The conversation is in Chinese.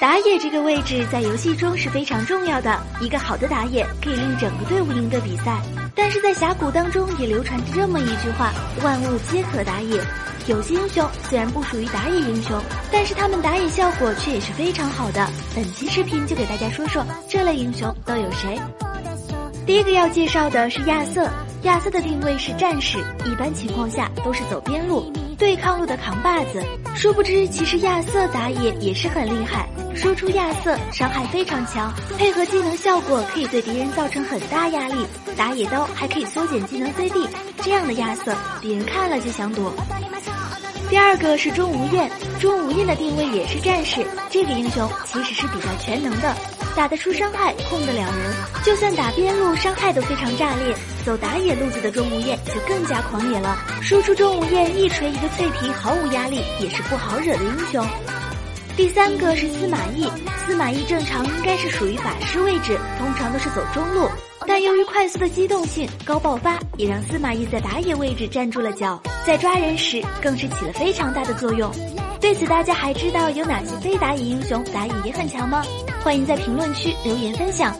打野这个位置在游戏中是非常重要的，一个好的打野可以令整个队伍赢得比赛。但是在峡谷当中也流传着这么一句话：万物皆可打野。有些英雄虽然不属于打野英雄，但是他们打野效果却也是非常好的。本期视频就给大家说说这类英雄都有谁。第一个要介绍的是亚瑟，亚瑟的定位是战士，一般情况下都是走边路、对抗路的扛把子。殊不知，其实亚瑟打野也是很厉害。输出亚瑟伤害非常强，配合技能效果可以对敌人造成很大压力。打野刀还可以缩减技能 CD，这样的亚瑟，敌人看了就想躲。第二个是钟无艳，钟无艳的定位也是战士，这个英雄其实是比较全能的，打得出伤害，控得了人，就算打边路伤害都非常炸裂。走打野路子的钟无艳就更加狂野了，输出钟无艳一锤一个脆皮，毫无压力，也是不好惹的英雄。第三个是司马懿，司马懿正常应该是属于法师位置，通常都是走中路。但由于快速的机动性、高爆发，也让司马懿在打野位置站住了脚，在抓人时更是起了非常大的作用。对此，大家还知道有哪些非打野英雄打野也很强吗？欢迎在评论区留言分享。